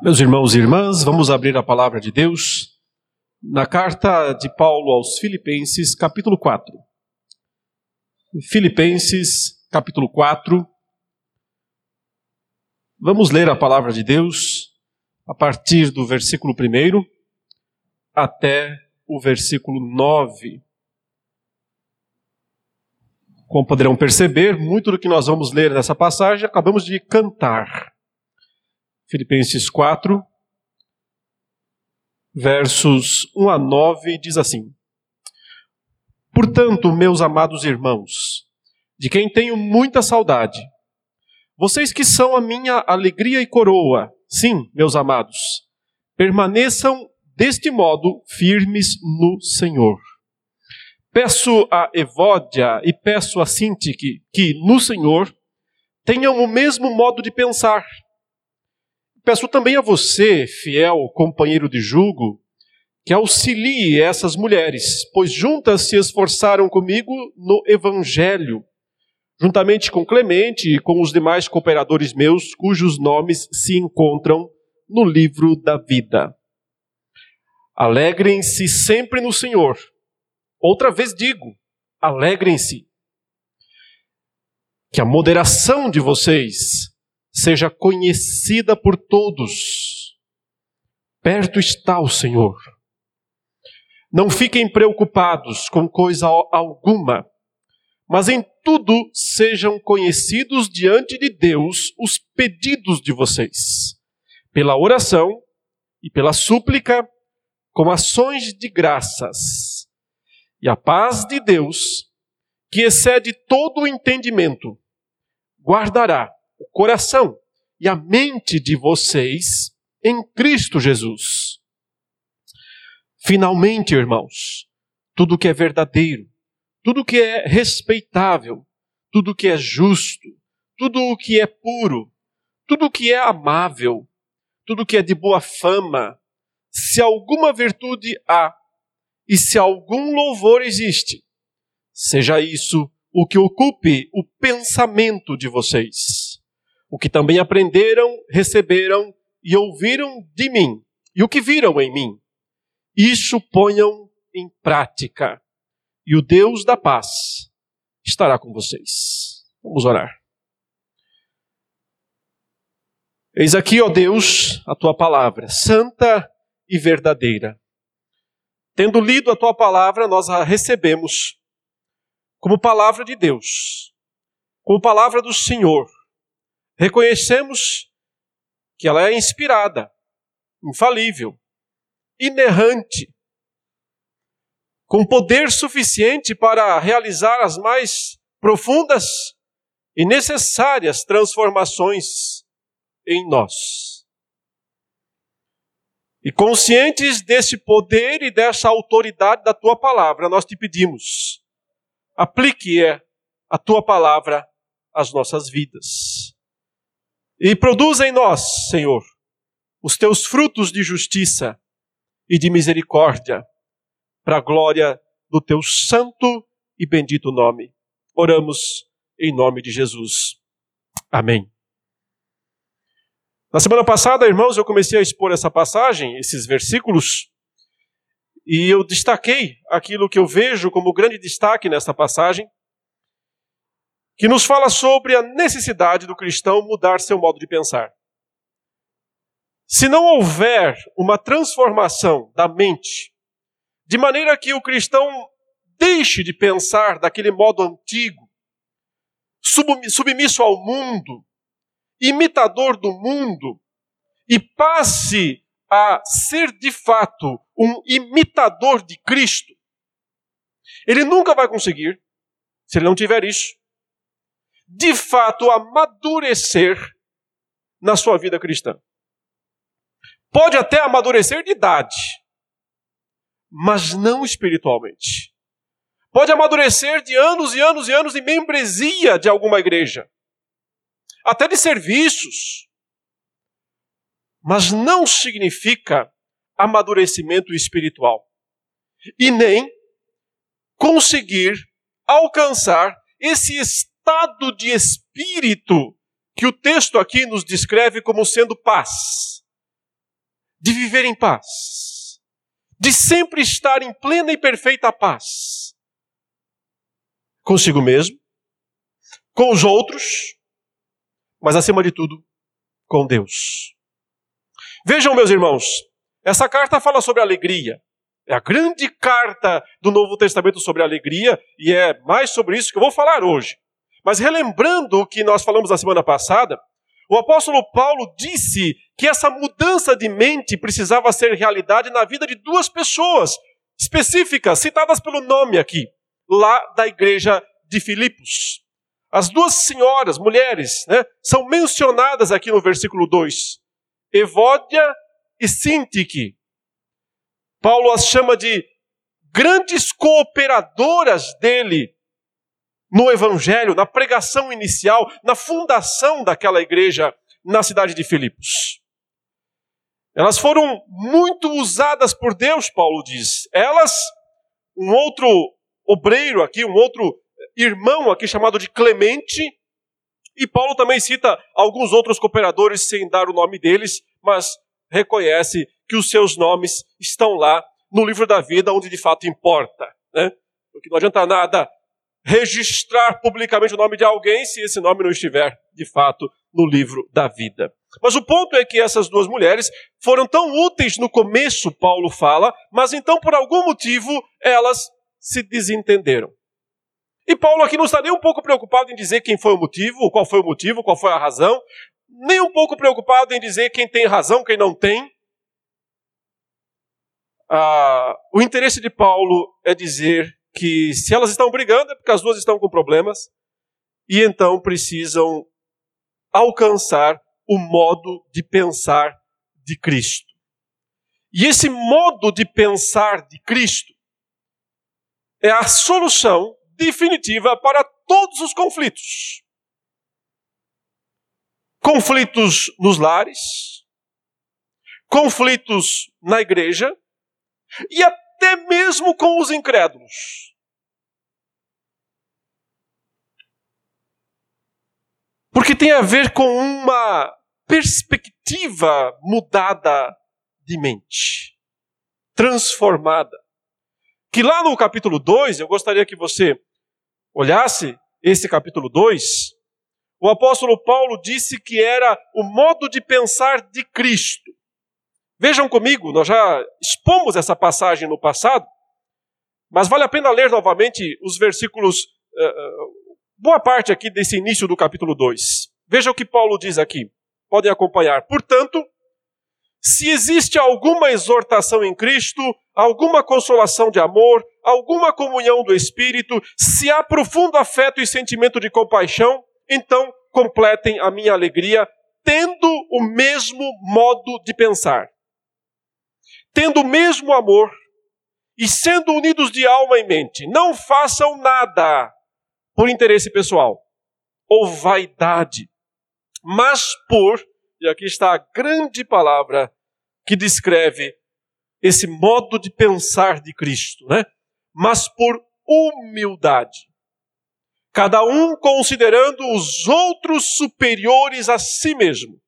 Meus irmãos e irmãs, vamos abrir a palavra de Deus na carta de Paulo aos Filipenses, capítulo 4. Filipenses, capítulo 4. Vamos ler a palavra de Deus a partir do versículo 1 até o versículo 9. Como poderão perceber, muito do que nós vamos ler nessa passagem acabamos de cantar. Filipenses 4, versos 1 a 9, diz assim: Portanto, meus amados irmãos, de quem tenho muita saudade, vocês que são a minha alegria e coroa, sim, meus amados, permaneçam deste modo firmes no Senhor. Peço a Evódia e peço a Sintique que, no Senhor, tenham o mesmo modo de pensar Peço também a você, fiel companheiro de julgo, que auxilie essas mulheres, pois juntas se esforçaram comigo no Evangelho, juntamente com Clemente e com os demais cooperadores meus, cujos nomes se encontram no livro da vida. Alegrem-se sempre no Senhor. Outra vez digo, alegrem-se. Que a moderação de vocês seja conhecida por todos. Perto está o Senhor. Não fiquem preocupados com coisa alguma, mas em tudo sejam conhecidos diante de Deus os pedidos de vocês, pela oração e pela súplica, com ações de graças. E a paz de Deus, que excede todo o entendimento, guardará o coração e a mente de vocês em Cristo Jesus. Finalmente, irmãos, tudo que é verdadeiro, tudo que é respeitável, tudo que é justo, tudo o que é puro, tudo que é amável, tudo que é de boa fama, se alguma virtude há e se algum louvor existe, seja isso o que ocupe o pensamento de vocês o que também aprenderam, receberam e ouviram de mim, e o que viram em mim. Isso ponham em prática, e o Deus da paz estará com vocês. Vamos orar. Eis aqui, ó Deus, a tua palavra, santa e verdadeira. Tendo lido a tua palavra, nós a recebemos como palavra de Deus, como palavra do Senhor, Reconhecemos que ela é inspirada, infalível, inerrante, com poder suficiente para realizar as mais profundas e necessárias transformações em nós. E conscientes desse poder e dessa autoridade da tua palavra, nós te pedimos, aplique a tua palavra às nossas vidas. E produza em nós, Senhor, os teus frutos de justiça e de misericórdia, para a glória do teu santo e bendito nome. Oramos em nome de Jesus. Amém. Na semana passada, irmãos, eu comecei a expor essa passagem, esses versículos, e eu destaquei aquilo que eu vejo como grande destaque nessa passagem, que nos fala sobre a necessidade do cristão mudar seu modo de pensar. Se não houver uma transformação da mente, de maneira que o cristão deixe de pensar daquele modo antigo, submisso ao mundo, imitador do mundo, e passe a ser de fato um imitador de Cristo, ele nunca vai conseguir, se ele não tiver isso, de fato amadurecer na sua vida cristã. Pode até amadurecer de idade, mas não espiritualmente. Pode amadurecer de anos e anos e anos de membresia de alguma igreja, até de serviços, mas não significa amadurecimento espiritual e nem conseguir alcançar esse estado de espírito que o texto aqui nos descreve como sendo paz, de viver em paz, de sempre estar em plena e perfeita paz consigo mesmo, com os outros, mas acima de tudo, com Deus. Vejam, meus irmãos, essa carta fala sobre alegria. É a grande carta do Novo Testamento sobre alegria, e é mais sobre isso que eu vou falar hoje. Mas relembrando o que nós falamos na semana passada, o apóstolo Paulo disse que essa mudança de mente precisava ser realidade na vida de duas pessoas específicas, citadas pelo nome aqui, lá da igreja de Filipos. As duas senhoras, mulheres, né, são mencionadas aqui no versículo 2. Evódia e Sintique. Paulo as chama de grandes cooperadoras dele no evangelho, na pregação inicial, na fundação daquela igreja na cidade de Filipos. Elas foram muito usadas por Deus, Paulo diz. Elas, um outro obreiro aqui, um outro irmão aqui chamado de Clemente, e Paulo também cita alguns outros cooperadores sem dar o nome deles, mas reconhece que os seus nomes estão lá no livro da vida, onde de fato importa. Né? Porque não adianta nada registrar publicamente o nome de alguém se esse nome não estiver, de fato, no livro da vida. Mas o ponto é que essas duas mulheres foram tão úteis no começo, Paulo fala, mas então, por algum motivo, elas se desentenderam. E Paulo aqui não está nem um pouco preocupado em dizer quem foi o motivo, qual foi o motivo, qual foi a razão, nem um pouco preocupado em dizer quem tem razão, quem não tem. Ah, o interesse de Paulo é dizer que se elas estão brigando é porque as duas estão com problemas e então precisam alcançar o modo de pensar de Cristo. E esse modo de pensar de Cristo é a solução definitiva para todos os conflitos. Conflitos nos lares, conflitos na igreja e até mesmo com os incrédulos. Porque tem a ver com uma perspectiva mudada de mente, transformada. Que lá no capítulo 2, eu gostaria que você olhasse esse capítulo 2, o apóstolo Paulo disse que era o modo de pensar de Cristo. Vejam comigo, nós já expomos essa passagem no passado, mas vale a pena ler novamente os versículos, uh, boa parte aqui desse início do capítulo 2. Veja o que Paulo diz aqui, podem acompanhar. Portanto, se existe alguma exortação em Cristo, alguma consolação de amor, alguma comunhão do Espírito, se há profundo afeto e sentimento de compaixão, então completem a minha alegria, tendo o mesmo modo de pensar, tendo o mesmo amor e sendo unidos de alma e mente. Não façam nada por interesse pessoal ou vaidade, mas por, e aqui está a grande palavra que descreve esse modo de pensar de Cristo, né? Mas por humildade. Cada um considerando os outros superiores a si mesmo.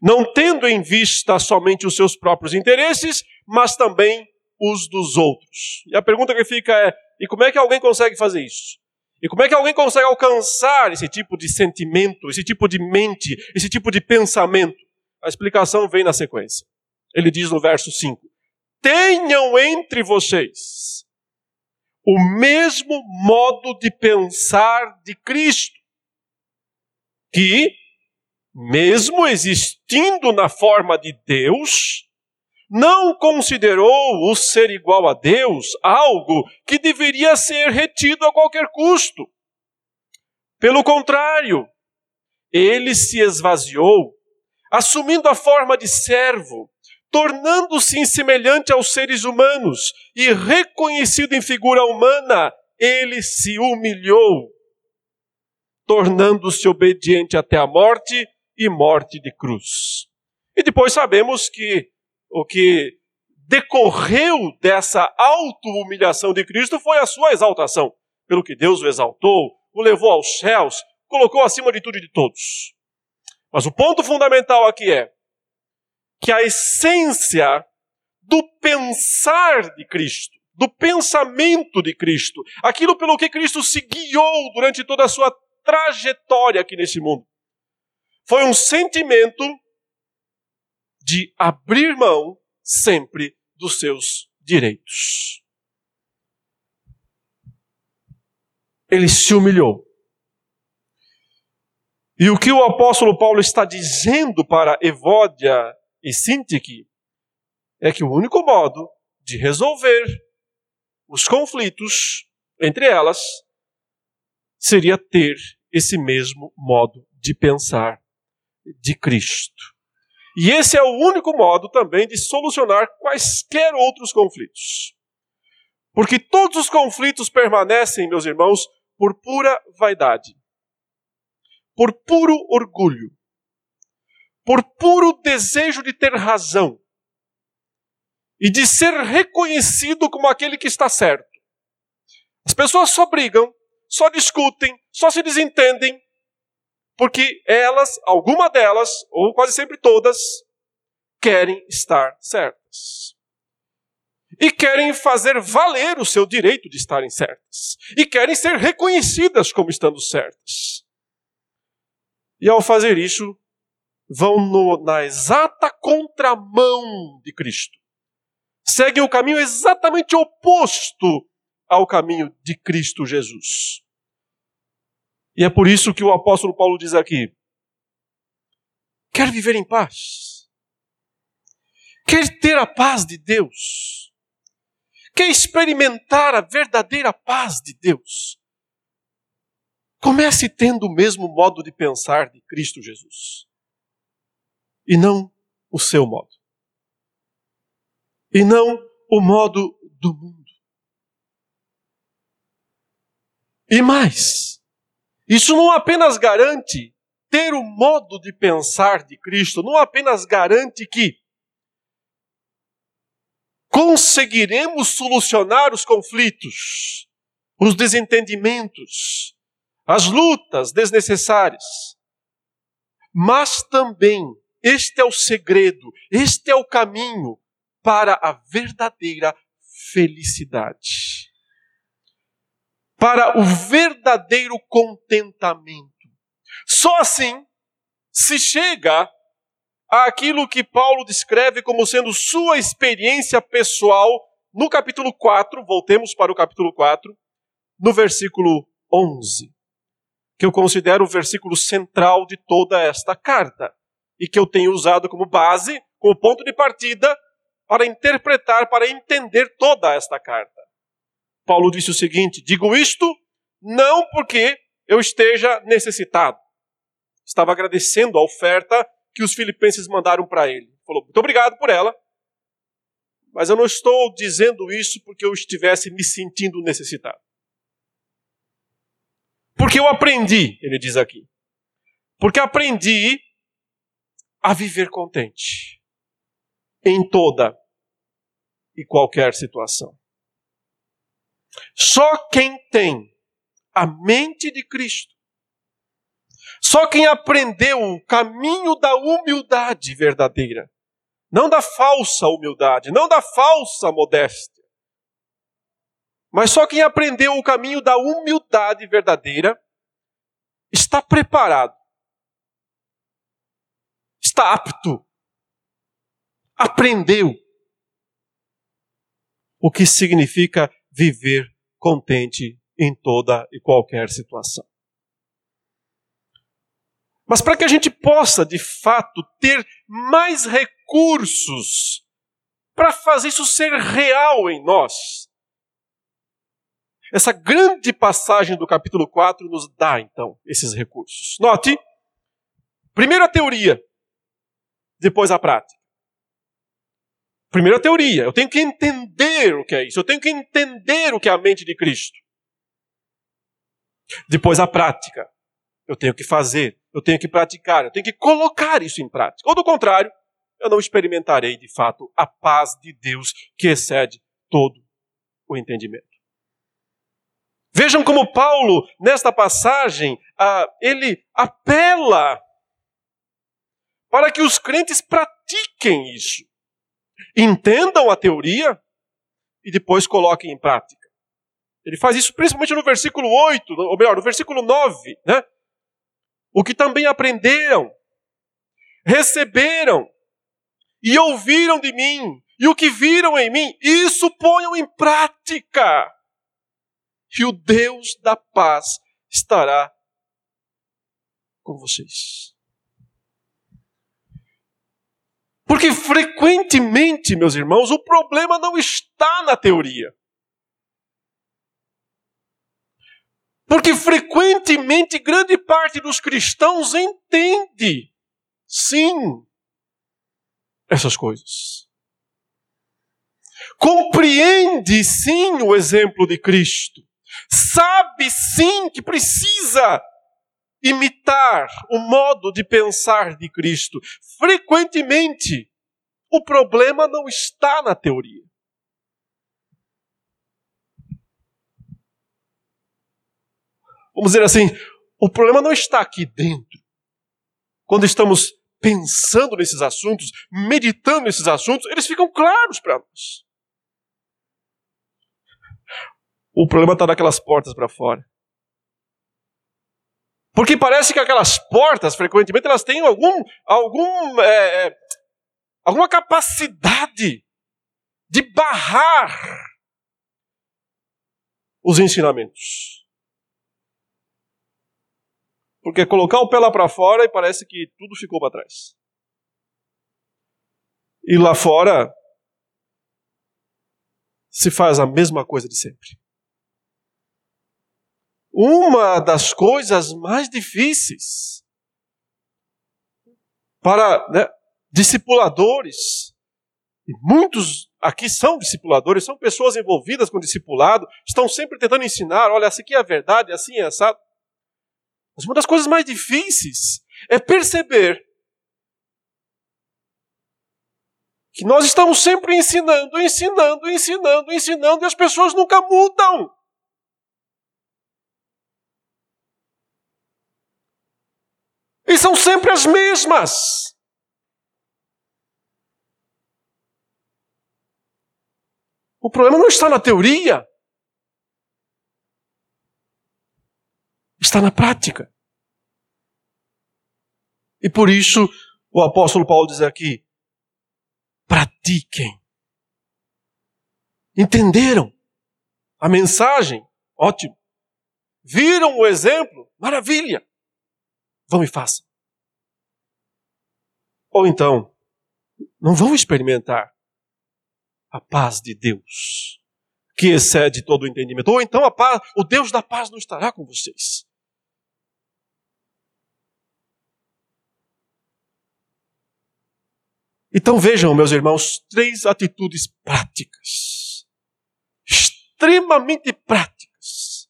Não tendo em vista somente os seus próprios interesses, mas também os dos outros. E a pergunta que fica é: e como é que alguém consegue fazer isso? E como é que alguém consegue alcançar esse tipo de sentimento, esse tipo de mente, esse tipo de pensamento? A explicação vem na sequência. Ele diz no verso 5: Tenham entre vocês o mesmo modo de pensar de Cristo, que, mesmo existindo na forma de Deus, não considerou o ser igual a Deus algo que deveria ser retido a qualquer custo. Pelo contrário, ele se esvaziou assumindo a forma de servo, tornando-se semelhante aos seres humanos e reconhecido em figura humana, ele se humilhou, tornando-se obediente até a morte e morte de cruz. E depois sabemos que o que decorreu dessa auto-humilhação de Cristo foi a sua exaltação, pelo que Deus o exaltou, o levou aos céus, colocou acima de tudo e de todos. Mas o ponto fundamental aqui é que a essência do pensar de Cristo, do pensamento de Cristo, aquilo pelo que Cristo se guiou durante toda a sua trajetória aqui nesse mundo, foi um sentimento de abrir mão sempre dos seus direitos. Ele se humilhou. E o que o apóstolo Paulo está dizendo para Evódia e Sintique é que o único modo de resolver os conflitos entre elas seria ter esse mesmo modo de pensar de Cristo. E esse é o único modo também de solucionar quaisquer outros conflitos. Porque todos os conflitos permanecem, meus irmãos, por pura vaidade, por puro orgulho, por puro desejo de ter razão e de ser reconhecido como aquele que está certo. As pessoas só brigam, só discutem, só se desentendem porque elas, alguma delas, ou quase sempre todas, querem estar certas. E querem fazer valer o seu direito de estarem certas. E querem ser reconhecidas como estando certas. E ao fazer isso, vão no, na exata contramão de Cristo. Seguem o caminho exatamente oposto ao caminho de Cristo Jesus. E é por isso que o apóstolo Paulo diz aqui: quer viver em paz? Quer ter a paz de Deus? Quer experimentar a verdadeira paz de Deus? Comece tendo o mesmo modo de pensar de Cristo Jesus. E não o seu modo. E não o modo do mundo. E mais, isso não apenas garante ter o modo de pensar de Cristo, não apenas garante que conseguiremos solucionar os conflitos, os desentendimentos, as lutas desnecessárias, mas também este é o segredo, este é o caminho para a verdadeira felicidade para o verdadeiro contentamento. Só assim se chega àquilo que Paulo descreve como sendo sua experiência pessoal no capítulo 4, voltemos para o capítulo 4, no versículo 11, que eu considero o versículo central de toda esta carta e que eu tenho usado como base, como ponto de partida para interpretar, para entender toda esta carta. Paulo disse o seguinte: digo isto não porque eu esteja necessitado. Estava agradecendo a oferta que os filipenses mandaram para ele. Falou: muito obrigado por ela, mas eu não estou dizendo isso porque eu estivesse me sentindo necessitado. Porque eu aprendi, ele diz aqui. Porque aprendi a viver contente em toda e qualquer situação. Só quem tem a mente de Cristo, só quem aprendeu o caminho da humildade verdadeira, não da falsa humildade, não da falsa modéstia, mas só quem aprendeu o caminho da humildade verdadeira está preparado, está apto, aprendeu o que significa viver contente em toda e qualquer situação. Mas para que a gente possa, de fato, ter mais recursos para fazer isso ser real em nós, essa grande passagem do capítulo 4 nos dá, então, esses recursos. Note, primeiro a teoria, depois a prática. Primeiro a teoria, eu tenho que entender o que é isso, eu tenho que entender o que é a mente de Cristo. Depois a prática, eu tenho que fazer, eu tenho que praticar, eu tenho que colocar isso em prática. Ou do contrário, eu não experimentarei de fato a paz de Deus que excede todo o entendimento. Vejam como Paulo, nesta passagem, ah, ele apela para que os crentes pratiquem isso. Entendam a teoria e depois coloquem em prática. Ele faz isso principalmente no versículo 8, ou melhor, no versículo 9, né? O que também aprenderam, receberam e ouviram de mim, e o que viram em mim, isso ponham em prática. E o Deus da paz estará com vocês. Porque frequentemente, meus irmãos, o problema não está na teoria. Porque frequentemente grande parte dos cristãos entende, sim, essas coisas. Compreende, sim, o exemplo de Cristo. Sabe, sim, que precisa imitar o modo de pensar de Cristo. Frequentemente, o problema não está na teoria. Vamos dizer assim, o problema não está aqui dentro. Quando estamos pensando nesses assuntos, meditando nesses assuntos, eles ficam claros para nós. O problema está naquelas portas para fora. Porque parece que aquelas portas, frequentemente, elas têm algum, algum, é, é, alguma capacidade de barrar os ensinamentos. Porque colocar o pé lá para fora e parece que tudo ficou para trás. E lá fora se faz a mesma coisa de sempre uma das coisas mais difíceis para né, discipuladores, muitos aqui são discipuladores, são pessoas envolvidas com discipulado, estão sempre tentando ensinar, olha, essa aqui é a verdade, assim é assado. Mas uma das coisas mais difíceis é perceber que nós estamos sempre ensinando, ensinando, ensinando, ensinando, e as pessoas nunca mudam. São sempre as mesmas. O problema não está na teoria, está na prática. E por isso o apóstolo Paulo diz aqui: pratiquem. Entenderam a mensagem? Ótimo. Viram o exemplo? Maravilha. Vão e façam. Ou então, não vão experimentar a paz de Deus, que excede todo o entendimento. Ou então a paz, o Deus da paz não estará com vocês. Então vejam, meus irmãos, três atitudes práticas, extremamente práticas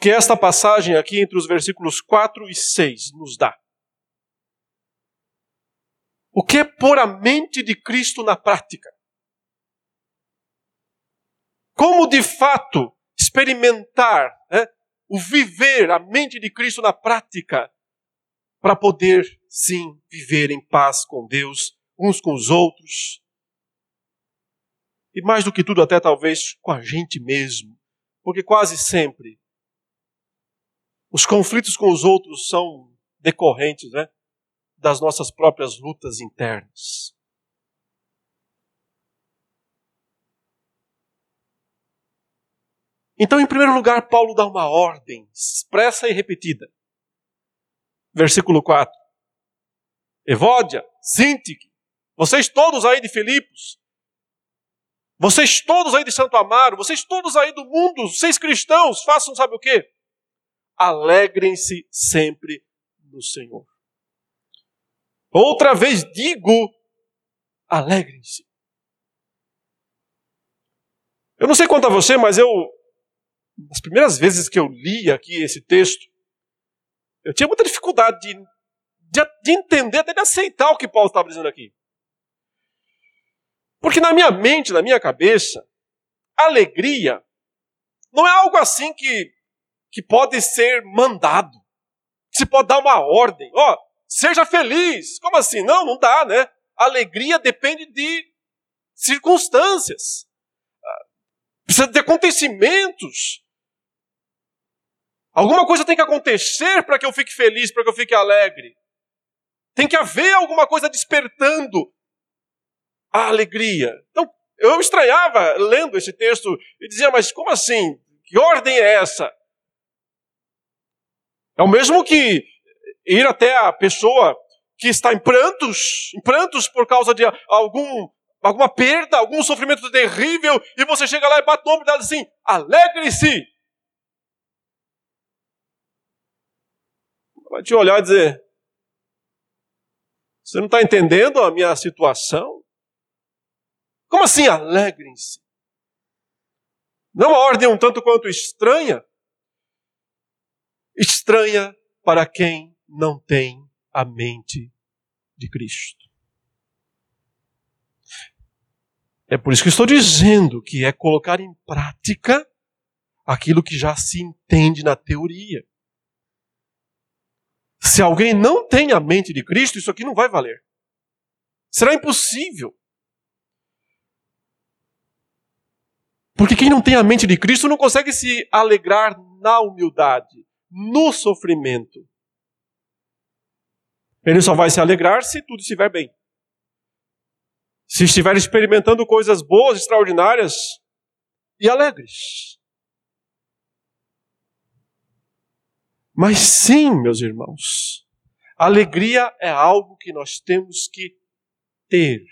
que esta passagem aqui entre os versículos 4 e 6 nos dá. O que é pôr a mente de Cristo na prática? Como de fato experimentar né, o viver a mente de Cristo na prática para poder, sim, viver em paz com Deus, uns com os outros, e mais do que tudo, até talvez com a gente mesmo, porque quase sempre os conflitos com os outros são decorrentes né, das nossas próprias lutas internas. Então, em primeiro lugar, Paulo dá uma ordem expressa e repetida. Versículo 4. Evódia, Sintique, vocês todos aí de Filipos, vocês todos aí de Santo Amaro, vocês todos aí do mundo, vocês cristãos, façam sabe o quê? alegrem-se sempre no Senhor. Outra vez digo, alegrem-se. Eu não sei quanto a você, mas eu, as primeiras vezes que eu li aqui esse texto, eu tinha muita dificuldade de, de, de entender, até de aceitar o que Paulo estava dizendo aqui. Porque na minha mente, na minha cabeça, alegria não é algo assim que que pode ser mandado. Você pode dar uma ordem. Ó, oh, seja feliz. Como assim? Não, não dá, né? Alegria depende de circunstâncias, precisa de acontecimentos. Alguma coisa tem que acontecer para que eu fique feliz, para que eu fique alegre. Tem que haver alguma coisa despertando a alegria. Então, eu estranhava lendo esse texto e dizia, mas como assim? Que ordem é essa? É o mesmo que ir até a pessoa que está em prantos, em prantos por causa de algum, alguma perda, algum sofrimento terrível, e você chega lá e bate no ombro dela assim: alegre-se. Vai te olhar e dizer: Você não está entendendo a minha situação? Como assim alegrem-se? Não é uma ordem um tanto quanto estranha? Estranha para quem não tem a mente de Cristo. É por isso que estou dizendo que é colocar em prática aquilo que já se entende na teoria. Se alguém não tem a mente de Cristo, isso aqui não vai valer. Será impossível. Porque quem não tem a mente de Cristo não consegue se alegrar na humildade, no sofrimento. Ele só vai se alegrar se tudo estiver bem. Se estiver experimentando coisas boas, extraordinárias e alegres. Mas sim, meus irmãos, alegria é algo que nós temos que ter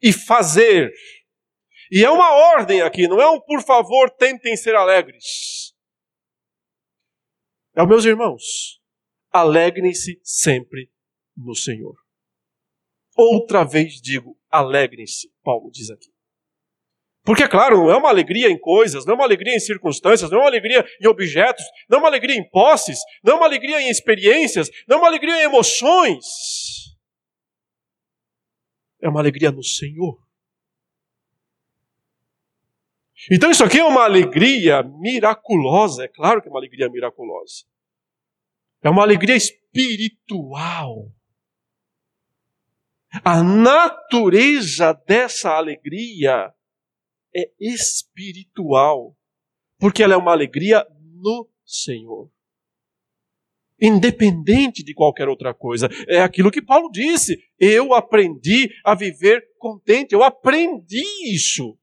e fazer e é uma ordem aqui, não é um por favor, tentem ser alegres. É, meus irmãos, alegrem-se sempre no Senhor. Outra vez digo, alegrem-se, Paulo diz aqui. Porque, é claro, não é uma alegria em coisas, não é uma alegria em circunstâncias, não é uma alegria em objetos, não é uma alegria em posses, não é uma alegria em experiências, não é uma alegria em emoções. É uma alegria no Senhor. Então isso aqui é uma alegria miraculosa, é claro que é uma alegria miraculosa. É uma alegria espiritual. A natureza dessa alegria é espiritual, porque ela é uma alegria no Senhor. Independente de qualquer outra coisa. É aquilo que Paulo disse. Eu aprendi a viver contente. Eu aprendi isso.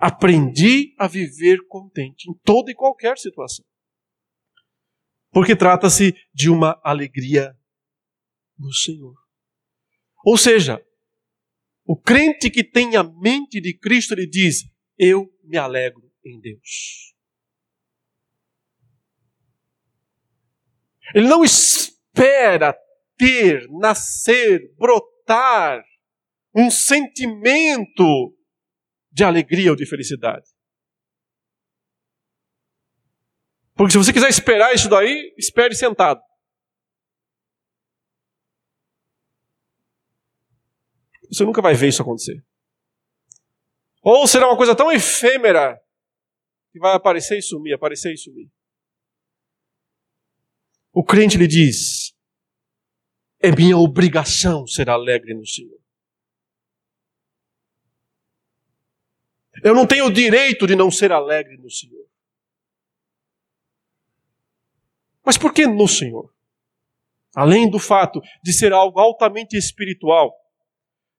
Aprendi a viver contente em toda e qualquer situação. Porque trata-se de uma alegria no Senhor. Ou seja, o crente que tem a mente de Cristo, ele diz: Eu me alegro em Deus. Ele não espera ter, nascer, brotar um sentimento de alegria ou de felicidade. Porque se você quiser esperar isso daí, espere sentado. Você nunca vai ver isso acontecer. Ou será uma coisa tão efêmera que vai aparecer e sumir, aparecer e sumir. O crente lhe diz: é minha obrigação ser alegre no Senhor. Eu não tenho o direito de não ser alegre no Senhor. Mas por que no Senhor? Além do fato de ser algo altamente espiritual,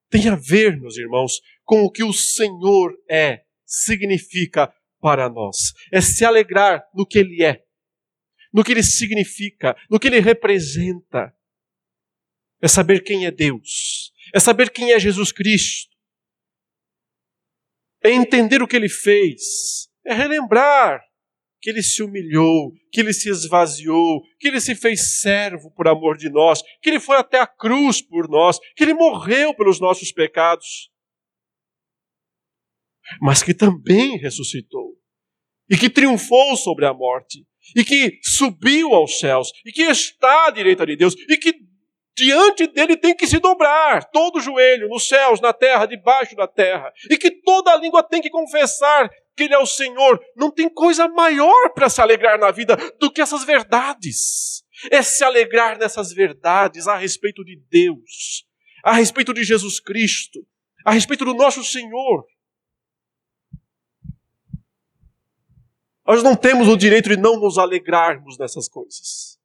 tem a ver, meus irmãos, com o que o Senhor é, significa para nós. É se alegrar no que Ele é, no que Ele significa, no que Ele representa. É saber quem é Deus, é saber quem é Jesus Cristo é entender o que ele fez, é relembrar que ele se humilhou, que ele se esvaziou, que ele se fez servo por amor de nós, que ele foi até a cruz por nós, que ele morreu pelos nossos pecados, mas que também ressuscitou e que triunfou sobre a morte e que subiu aos céus e que está à direita de Deus e que diante dele tem que se dobrar todo o joelho, nos céus, na terra, debaixo da terra, e que toda língua tem que confessar que Ele é o Senhor. Não tem coisa maior para se alegrar na vida do que essas verdades. É se alegrar nessas verdades a respeito de Deus, a respeito de Jesus Cristo, a respeito do nosso Senhor. Nós não temos o direito de não nos alegrarmos nessas coisas,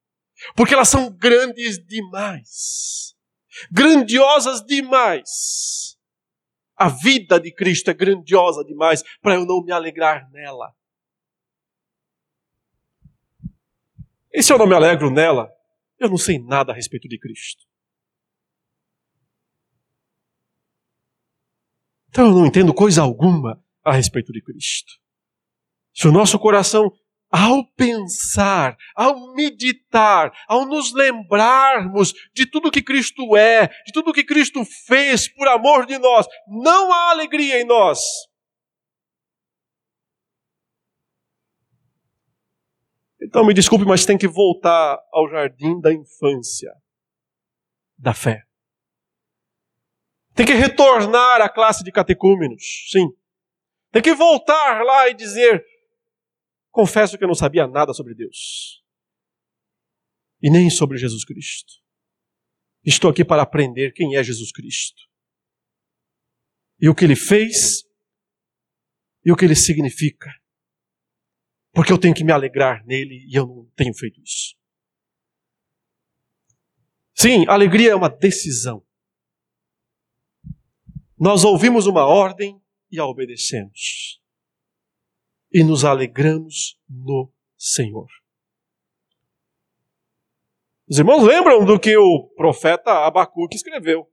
porque elas são grandes demais, grandiosas demais. A vida de Cristo é grandiosa demais para eu não me alegrar nela. E se eu não me alegro nela, eu não sei nada a respeito de Cristo. Então eu não entendo coisa alguma a respeito de Cristo. Se o nosso coração, ao pensar, ao meditar, ao nos lembrarmos de tudo que Cristo é, de tudo que Cristo fez por amor de nós, não há alegria em nós. Então me desculpe, mas tem que voltar ao jardim da infância, da fé. Tem que retornar à classe de catecúmenos, sim. Tem que voltar lá e dizer: confesso que eu não sabia nada sobre Deus. E nem sobre Jesus Cristo. Estou aqui para aprender quem é Jesus Cristo. E o que ele fez e o que ele significa. Porque eu tenho que me alegrar nele e eu não tenho feito isso. Sim, alegria é uma decisão. Nós ouvimos uma ordem e a obedecemos. E nos alegramos no Senhor. Os irmãos lembram do que o profeta Abacuque escreveu.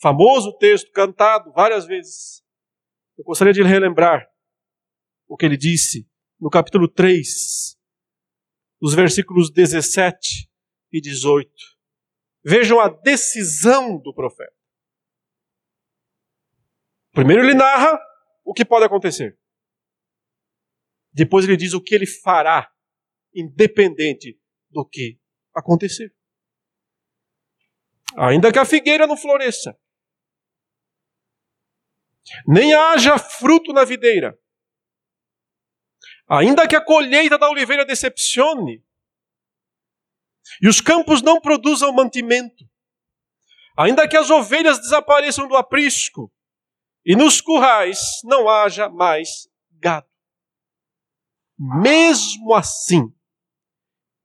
Famoso texto cantado várias vezes. Eu gostaria de relembrar o que ele disse no capítulo 3, os versículos 17 e 18. Vejam a decisão do profeta. Primeiro ele narra o que pode acontecer. Depois ele diz o que ele fará, independente do que acontecer. Ainda que a figueira não floresça, nem haja fruto na videira, ainda que a colheita da oliveira decepcione, e os campos não produzam mantimento, ainda que as ovelhas desapareçam do aprisco, e nos currais não haja mais gado. Mesmo assim,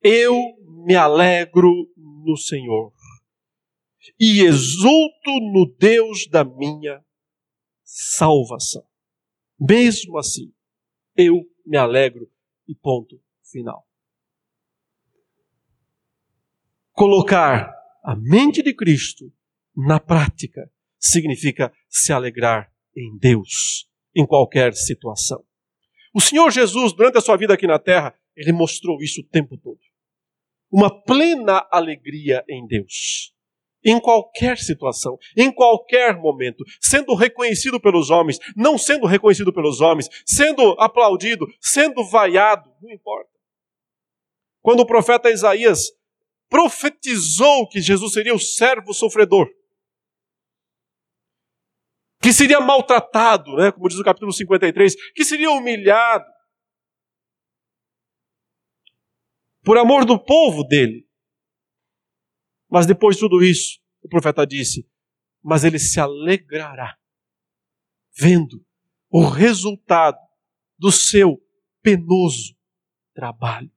eu me alegro no Senhor e exulto no Deus da minha salvação. Mesmo assim, eu me alegro e ponto final. Colocar a mente de Cristo na prática significa se alegrar em Deus, em qualquer situação. O Senhor Jesus, durante a sua vida aqui na terra, ele mostrou isso o tempo todo. Uma plena alegria em Deus. Em qualquer situação, em qualquer momento, sendo reconhecido pelos homens, não sendo reconhecido pelos homens, sendo aplaudido, sendo vaiado, não importa. Quando o profeta Isaías profetizou que Jesus seria o servo sofredor, que seria maltratado, né, como diz o capítulo 53, que seria humilhado por amor do povo dele. Mas depois de tudo isso, o profeta disse: Mas ele se alegrará vendo o resultado do seu penoso trabalho.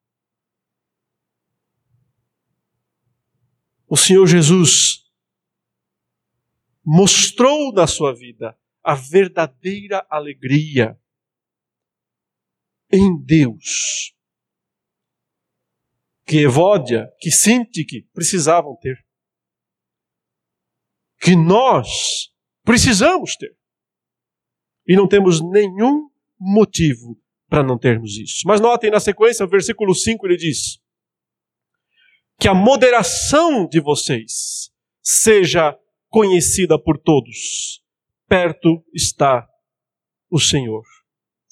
O Senhor Jesus mostrou na sua vida a verdadeira alegria em Deus. Que Evódia, que que precisavam ter. Que nós precisamos ter. E não temos nenhum motivo para não termos isso. Mas notem na sequência, o versículo 5 ele diz: Que a moderação de vocês seja conhecida por todos. Perto está o Senhor.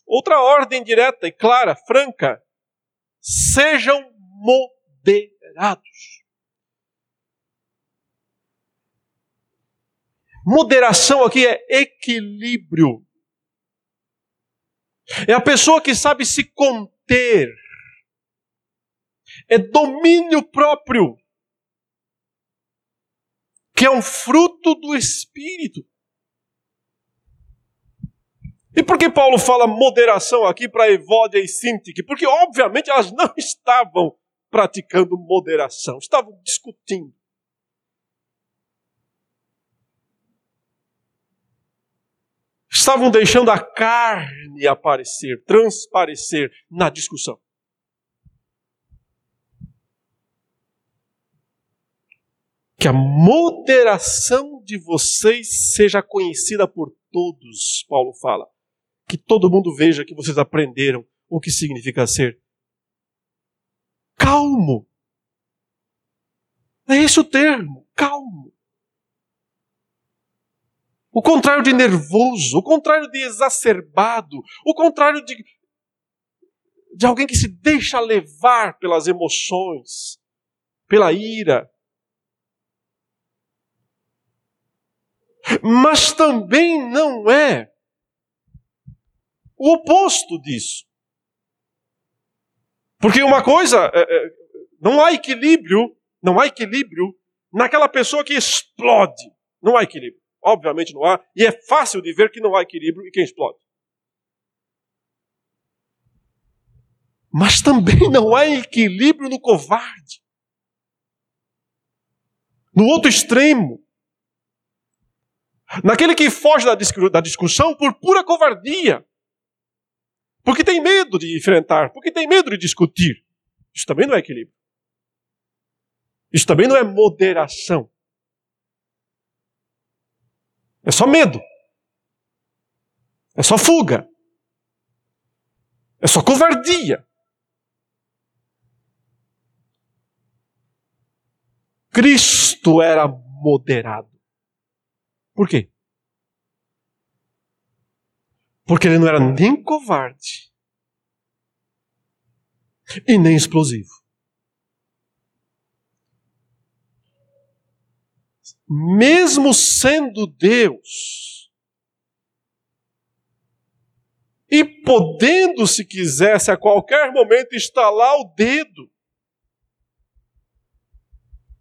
Outra ordem direta e clara, franca: sejam moderados. Moderação aqui é equilíbrio. É a pessoa que sabe se conter. É domínio próprio. Que é um fruto do Espírito. E por que Paulo fala moderação aqui para Evódia e Sintique? Porque, obviamente, elas não estavam praticando moderação, estavam discutindo. Estavam deixando a carne aparecer, transparecer na discussão. Que a moderação de vocês seja conhecida por todos, Paulo fala que todo mundo veja que vocês aprenderam o que significa ser calmo. É esse o termo, calmo. O contrário de nervoso, o contrário de exacerbado, o contrário de, de alguém que se deixa levar pelas emoções, pela ira. Mas também não é o oposto disso. Porque uma coisa, é, é, não há equilíbrio, não há equilíbrio naquela pessoa que explode. Não há equilíbrio. Obviamente não há. E é fácil de ver que não há equilíbrio em quem explode. Mas também não há equilíbrio no covarde. No outro extremo. Naquele que foge da discussão por pura covardia. Porque tem medo de enfrentar, porque tem medo de discutir. Isso também não é equilíbrio. Isso também não é moderação. É só medo. É só fuga. É só covardia. Cristo era moderado. Por quê? Porque ele não era nem covarde e nem explosivo. Mesmo sendo Deus, e podendo, se quisesse, a qualquer momento estalar o dedo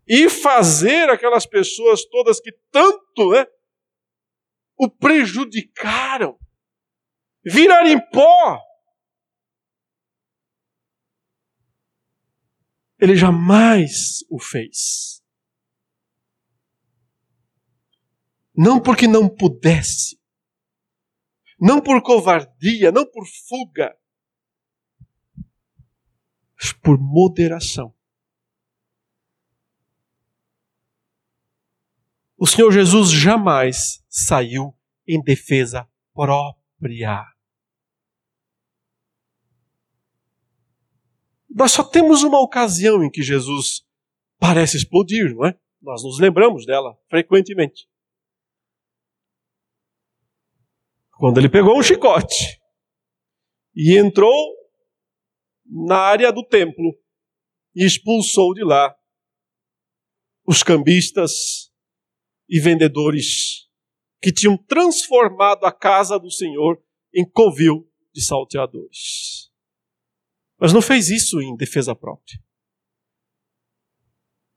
e fazer aquelas pessoas todas que tanto né, o prejudicaram virar em pó. Ele jamais o fez. Não porque não pudesse, não por covardia, não por fuga, mas por moderação. O Senhor Jesus jamais saiu em defesa própria. Nós só temos uma ocasião em que Jesus parece explodir, não é? Nós nos lembramos dela frequentemente. Quando ele pegou um chicote e entrou na área do templo e expulsou de lá os cambistas e vendedores que tinham transformado a casa do Senhor em covil de salteadores. Mas não fez isso em defesa própria.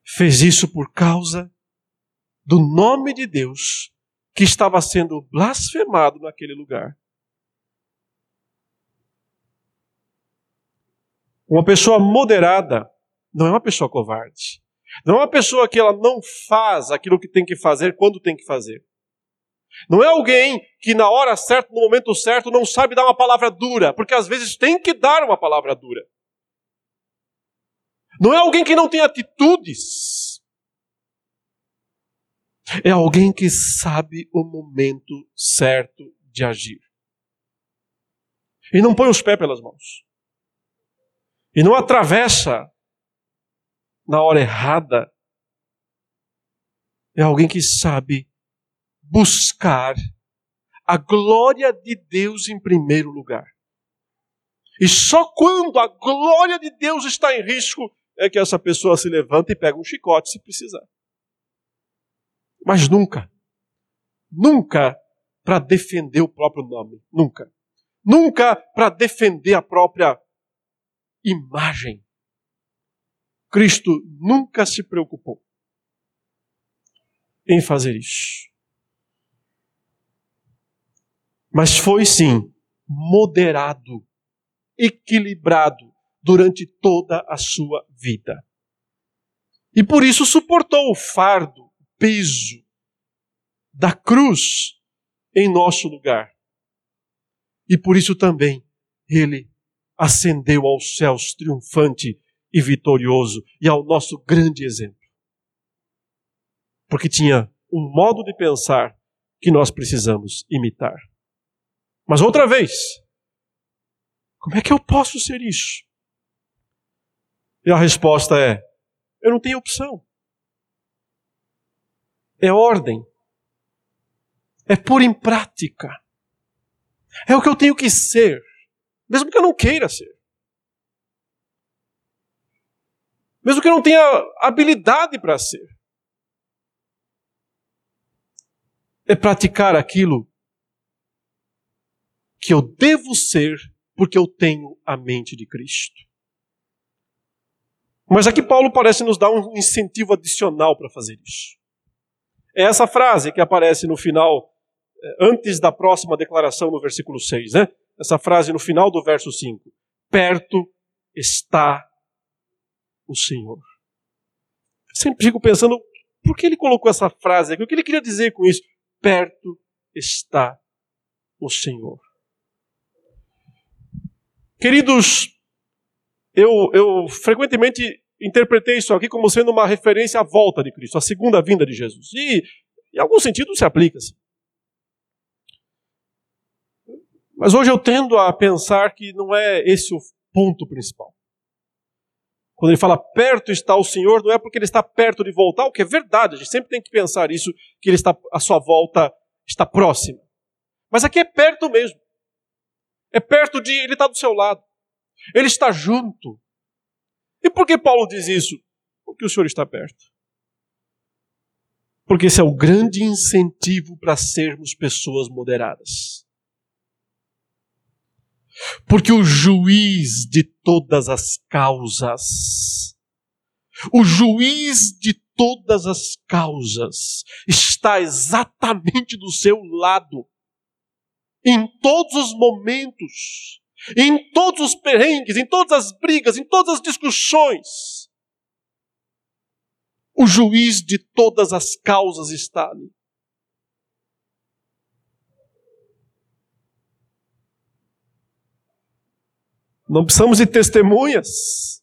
Fez isso por causa do nome de Deus que estava sendo blasfemado naquele lugar. Uma pessoa moderada não é uma pessoa covarde. Não é uma pessoa que ela não faz aquilo que tem que fazer quando tem que fazer. Não é alguém que na hora certa, no momento certo, não sabe dar uma palavra dura, porque às vezes tem que dar uma palavra dura. Não é alguém que não tem atitudes. É alguém que sabe o momento certo de agir. E não põe os pés pelas mãos. E não atravessa na hora errada. É alguém que sabe buscar a glória de Deus em primeiro lugar. E só quando a glória de Deus está em risco é que essa pessoa se levanta e pega um chicote se precisar. Mas nunca, nunca para defender o próprio nome. Nunca. nunca para defender a própria imagem. Cristo nunca se preocupou em fazer isso. Mas foi sim moderado, equilibrado durante toda a sua vida. E por isso suportou o fardo, o peso da cruz em nosso lugar. E por isso também ele ascendeu aos céus triunfante e vitorioso e ao nosso grande exemplo. Porque tinha um modo de pensar que nós precisamos imitar. Mas outra vez, como é que eu posso ser isso? E a resposta é: eu não tenho opção. É ordem. É pôr em prática. É o que eu tenho que ser, mesmo que eu não queira ser. Mesmo que eu não tenha habilidade para ser. É praticar aquilo que eu devo ser porque eu tenho a mente de Cristo. Mas aqui Paulo parece nos dar um incentivo adicional para fazer isso. É essa frase que aparece no final antes da próxima declaração no versículo 6, né? Essa frase no final do verso 5. Perto está o Senhor. Eu sempre fico pensando, por que ele colocou essa frase aqui? O que ele queria dizer com isso? Perto está o Senhor. Queridos, eu, eu frequentemente interpretei isso aqui como sendo uma referência à volta de Cristo, à segunda vinda de Jesus. E, em algum sentido, se aplica. -se. Mas hoje eu tendo a pensar que não é esse o ponto principal. Quando ele fala perto está o Senhor, não é porque ele está perto de voltar, o que é verdade, a gente sempre tem que pensar isso, que ele está, a sua volta está próxima. Mas aqui é perto mesmo. É perto de, ele está do seu lado. Ele está junto. E por que Paulo diz isso? Porque o Senhor está perto. Porque esse é o grande incentivo para sermos pessoas moderadas. Porque o juiz de todas as causas, o juiz de todas as causas está exatamente do seu lado, em todos os momentos, em todos os perrengues, em todas as brigas, em todas as discussões. O juiz de todas as causas está ali. Não precisamos de testemunhas.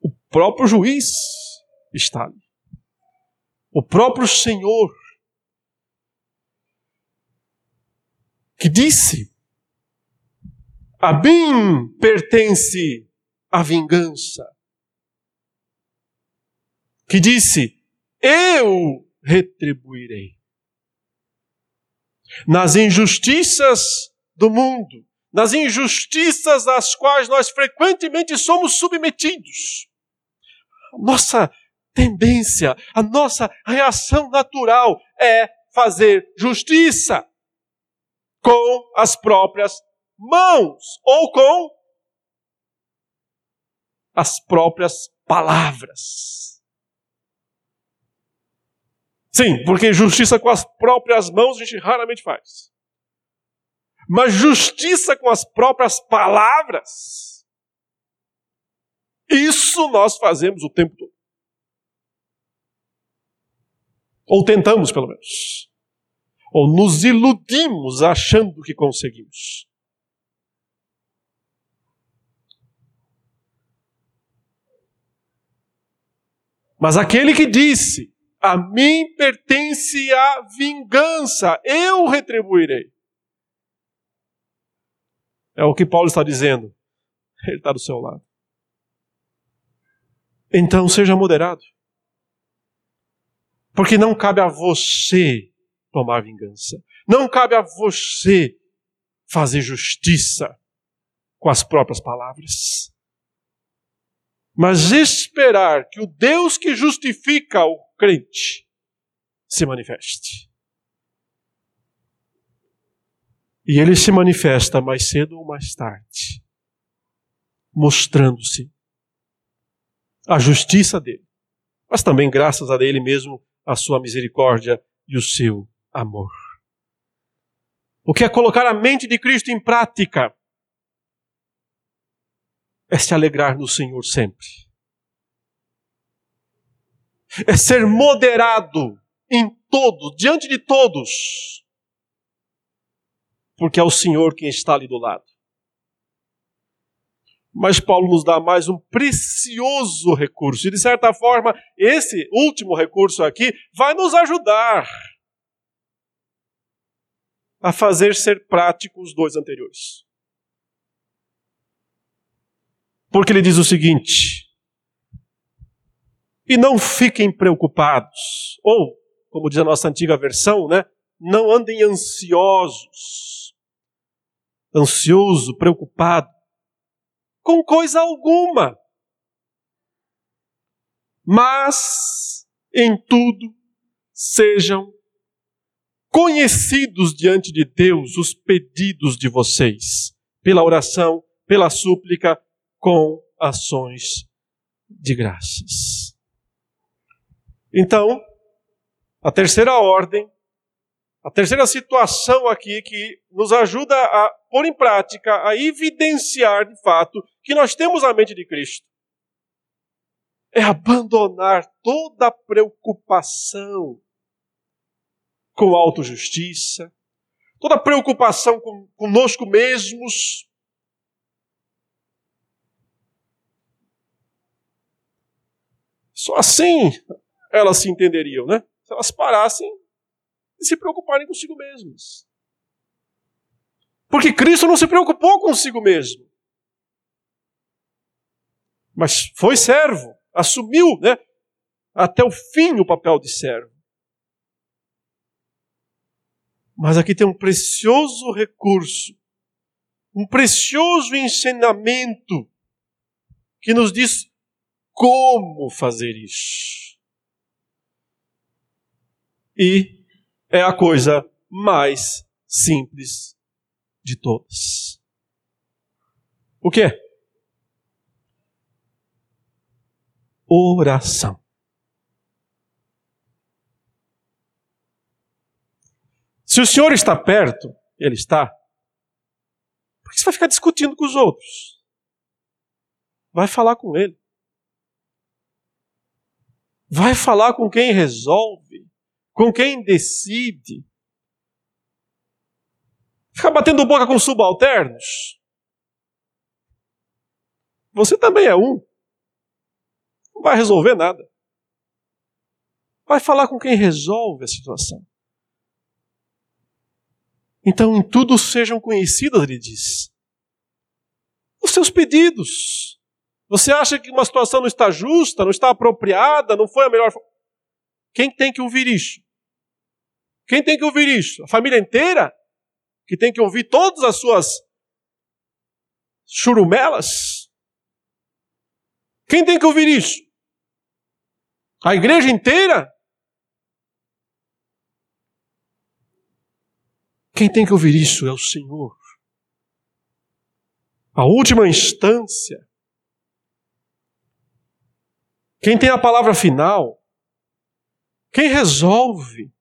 O próprio juiz está ali. O próprio Senhor que disse: A mim pertence a vingança. Que disse: Eu retribuirei. Nas injustiças do mundo, nas injustiças às quais nós frequentemente somos submetidos. Nossa tendência, a nossa reação natural é fazer justiça com as próprias mãos ou com as próprias palavras. Sim, porque justiça com as próprias mãos a gente raramente faz mas justiça com as próprias palavras. Isso nós fazemos o tempo todo. Ou tentamos, pelo menos. Ou nos iludimos achando que conseguimos. Mas aquele que disse: A mim pertence a vingança, eu retribuirei. É o que Paulo está dizendo. Ele está do seu lado. Então seja moderado. Porque não cabe a você tomar vingança. Não cabe a você fazer justiça com as próprias palavras. Mas esperar que o Deus que justifica o crente se manifeste. E ele se manifesta mais cedo ou mais tarde, mostrando-se a justiça dele, mas também graças a ele mesmo, a sua misericórdia e o seu amor. O que é colocar a mente de Cristo em prática? É se alegrar no Senhor sempre. É ser moderado em todo, diante de todos. Porque é o Senhor quem está ali do lado. Mas Paulo nos dá mais um precioso recurso. E de certa forma, esse último recurso aqui vai nos ajudar a fazer ser prático os dois anteriores. Porque ele diz o seguinte: e não fiquem preocupados, ou, como diz a nossa antiga versão, né, não andem ansiosos, ansioso, preocupado, com coisa alguma, mas em tudo sejam conhecidos diante de Deus os pedidos de vocês, pela oração, pela súplica, com ações de graças. Então, a terceira ordem, a terceira situação aqui que nos ajuda a pôr em prática, a evidenciar de fato que nós temos a mente de Cristo, é abandonar toda preocupação com autojustiça, toda preocupação com, conosco mesmos. Só assim elas se entenderiam, né? Se elas parassem de se preocuparem consigo mesmas. Porque Cristo não se preocupou consigo mesmo. Mas foi servo, assumiu, né? Até o fim o papel de servo. Mas aqui tem um precioso recurso, um precioso ensinamento que nos diz como fazer isso. E é a coisa mais simples de todas. O que? Oração. Se o Senhor está perto, Ele está, por que você vai ficar discutindo com os outros? Vai falar com Ele. Vai falar com quem resolve, com quem decide. Ficar batendo boca com subalternos. Você também é um. Não vai resolver nada. Vai falar com quem resolve a situação. Então, em tudo sejam conhecidas, ele diz. Os seus pedidos. Você acha que uma situação não está justa, não está apropriada, não foi a melhor. Quem tem que ouvir isso? Quem tem que ouvir isso? A família inteira? Que tem que ouvir todas as suas churumelas? Quem tem que ouvir isso? A igreja inteira? Quem tem que ouvir isso é o Senhor. A última instância. Quem tem a palavra final. Quem resolve.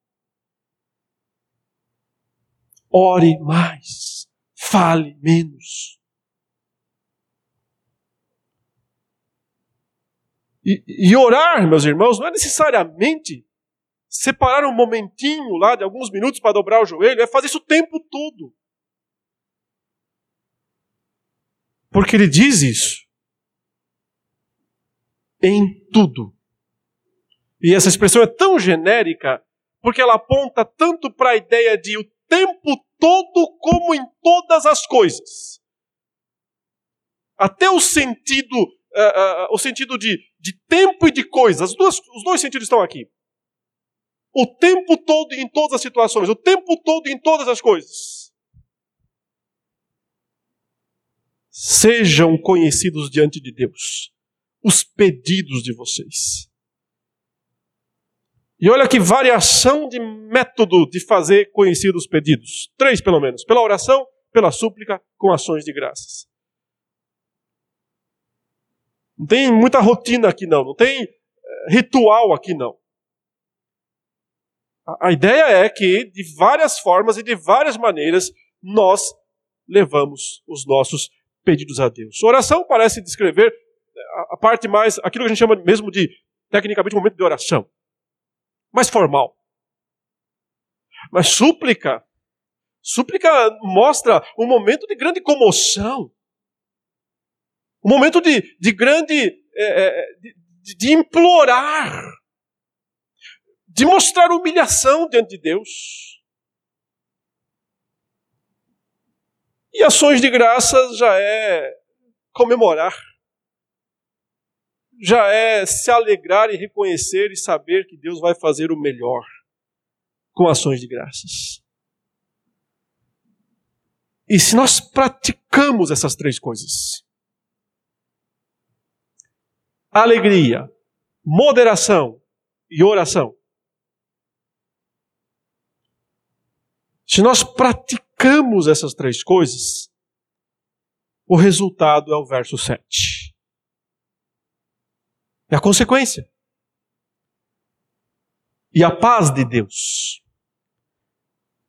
Ore mais. Fale menos. E, e, orar, meus irmãos, não é necessariamente separar um momentinho lá de alguns minutos para dobrar o joelho, é fazer isso o tempo todo. Porque ele diz isso. Em tudo. E essa expressão é tão genérica, porque ela aponta tanto para a ideia de o tempo todo como em todas as coisas. Até o sentido, uh, uh, o sentido de, de tempo e de coisas. Duas, os dois sentidos estão aqui. O tempo todo em todas as situações, o tempo todo em todas as coisas. Sejam conhecidos diante de Deus os pedidos de vocês. E olha que variação de método de fazer conhecidos os pedidos. Três, pelo menos. Pela oração, pela súplica, com ações de graças. Não tem muita rotina aqui, não. Não tem eh, ritual aqui, não. A ideia é que, de várias formas e de várias maneiras, nós levamos os nossos pedidos a Deus. Oração parece descrever a parte mais, aquilo que a gente chama mesmo de, tecnicamente, momento de oração. Mais formal. Mas súplica, súplica mostra um momento de grande comoção. Um momento de, de grande, é de, de implorar. De mostrar humilhação diante de Deus. E ações de graças já é comemorar, já é se alegrar e reconhecer e saber que Deus vai fazer o melhor com ações de graças. E se nós praticamos essas três coisas, alegria, moderação e oração, se nós praticamos essas três coisas, o resultado é o verso 7. É a consequência. E a paz de Deus,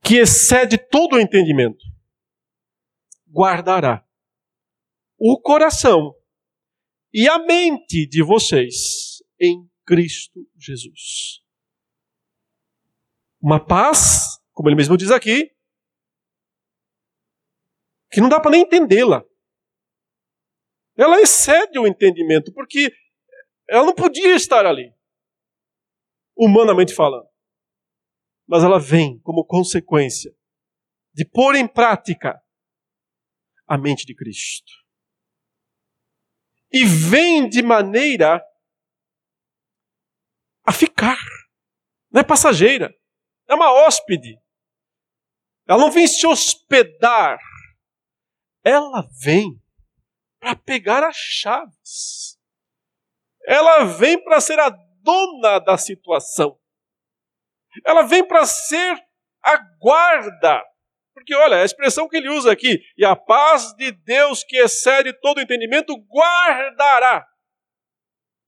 que excede todo o entendimento, guardará o coração e a mente de vocês em Cristo Jesus. Uma paz, como ele mesmo diz aqui, que não dá para nem entendê-la. Ela excede o entendimento, porque ela não podia estar ali, humanamente falando. Mas ela vem como consequência de pôr em prática a mente de Cristo. E vem de maneira a ficar. Não é passageira, é uma hóspede. Ela não vem se hospedar ela vem para pegar as chaves. Ela vem para ser a dona da situação. Ela vem para ser a guarda. Porque olha, a expressão que ele usa aqui, e a paz de Deus que excede todo entendimento, guardará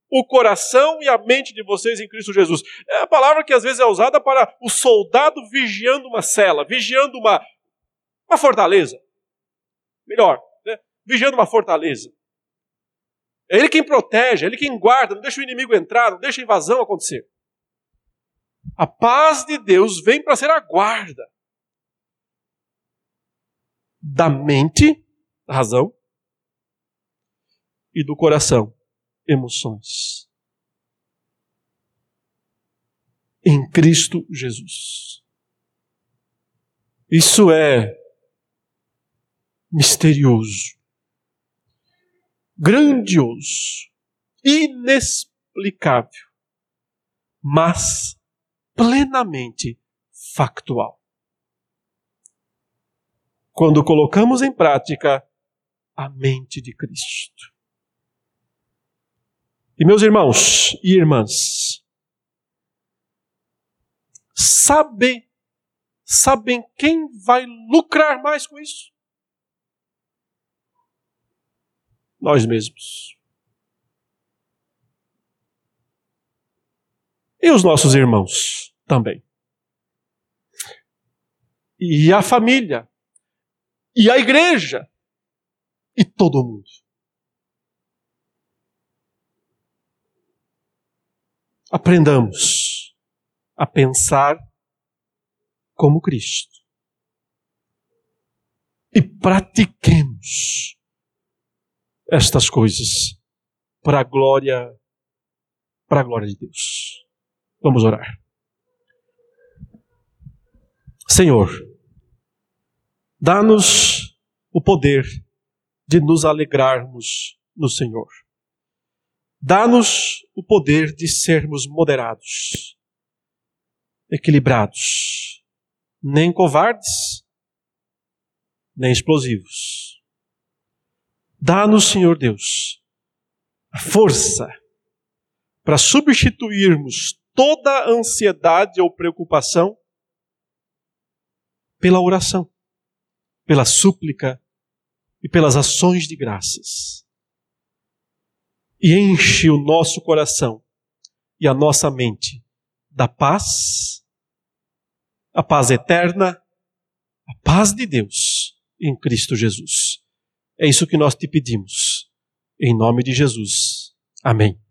o coração e a mente de vocês em Cristo Jesus. É a palavra que às vezes é usada para o soldado vigiando uma cela, vigiando uma, uma fortaleza melhor, né? vigiando uma fortaleza. É ele quem protege, é ele quem guarda, não deixa o inimigo entrar, não deixa a invasão acontecer. A paz de Deus vem para ser a guarda da mente, razão, e do coração, emoções. Em Cristo Jesus. Isso é misterioso, grandioso, inexplicável, mas plenamente factual. Quando colocamos em prática a mente de Cristo. E meus irmãos e irmãs, sabem, sabem quem vai lucrar mais com isso? nós mesmos. E os nossos irmãos também. E a família. E a igreja. E todo mundo. Aprendamos a pensar como Cristo. E pratiquemos estas coisas para a glória para a glória de Deus. Vamos orar. Senhor, dá-nos o poder de nos alegrarmos no Senhor. Dá-nos o poder de sermos moderados, equilibrados, nem covardes, nem explosivos Dá-nos, Senhor Deus, a força para substituirmos toda ansiedade ou preocupação pela oração, pela súplica e pelas ações de graças. E enche o nosso coração e a nossa mente da paz, a paz eterna, a paz de Deus em Cristo Jesus. É isso que nós te pedimos. Em nome de Jesus. Amém.